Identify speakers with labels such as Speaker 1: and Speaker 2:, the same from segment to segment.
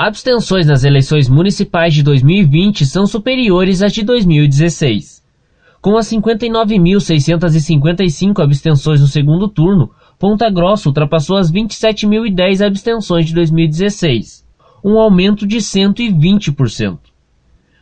Speaker 1: Abstenções nas eleições municipais de 2020 são superiores às de 2016. Com as 59.655 abstenções no segundo turno, Ponta Grossa ultrapassou as 27.010 abstenções de 2016, um aumento de 120%.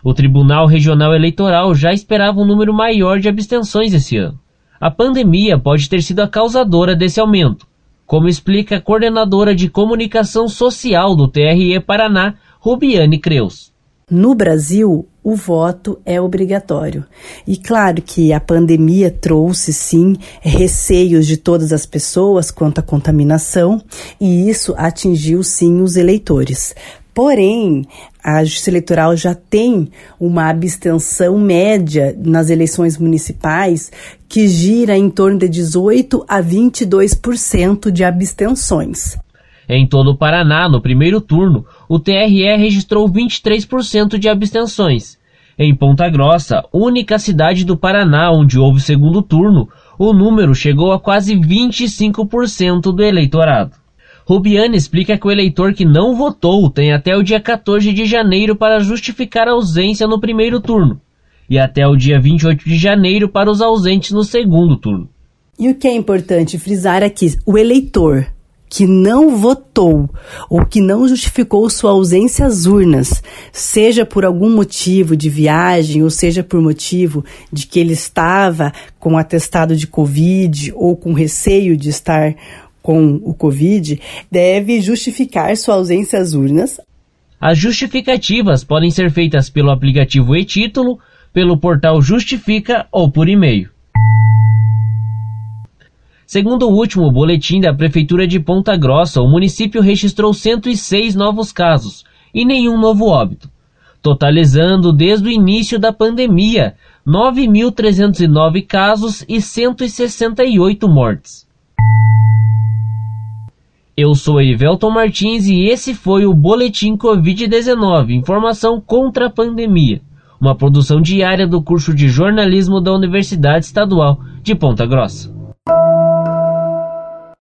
Speaker 1: O Tribunal Regional Eleitoral já esperava um número maior de abstenções esse ano. A pandemia pode ter sido a causadora desse aumento, como explica a coordenadora de comunicação social do TRE Paraná, Rubiane Creus.
Speaker 2: No Brasil, o voto é obrigatório. E claro que a pandemia trouxe, sim, receios de todas as pessoas quanto à contaminação, e isso atingiu, sim, os eleitores. Porém, a Justiça Eleitoral já tem uma abstenção média nas eleições municipais que gira em torno de 18 a 22% de abstenções.
Speaker 1: Em todo o Paraná, no primeiro turno, o TRE registrou 23% de abstenções. Em Ponta Grossa, única cidade do Paraná onde houve segundo turno, o número chegou a quase 25% do eleitorado. Rubiane explica que o eleitor que não votou tem até o dia 14 de janeiro para justificar a ausência no primeiro turno e até o dia 28 de janeiro para os ausentes no segundo turno.
Speaker 2: E o que é importante frisar é que o eleitor que não votou ou que não justificou sua ausência às urnas, seja por algum motivo de viagem ou seja por motivo de que ele estava com atestado de Covid ou com receio de estar com o Covid deve justificar sua ausência às urnas.
Speaker 1: As justificativas podem ser feitas pelo aplicativo e-título, pelo portal Justifica ou por e-mail. Segundo o último boletim da Prefeitura de Ponta Grossa, o município registrou 106 novos casos e nenhum novo óbito, totalizando desde o início da pandemia 9.309 casos e 168 mortes. Eu sou Evelton Martins e esse foi o Boletim Covid-19, informação contra a pandemia, uma produção diária do curso de jornalismo da Universidade Estadual de Ponta Grossa.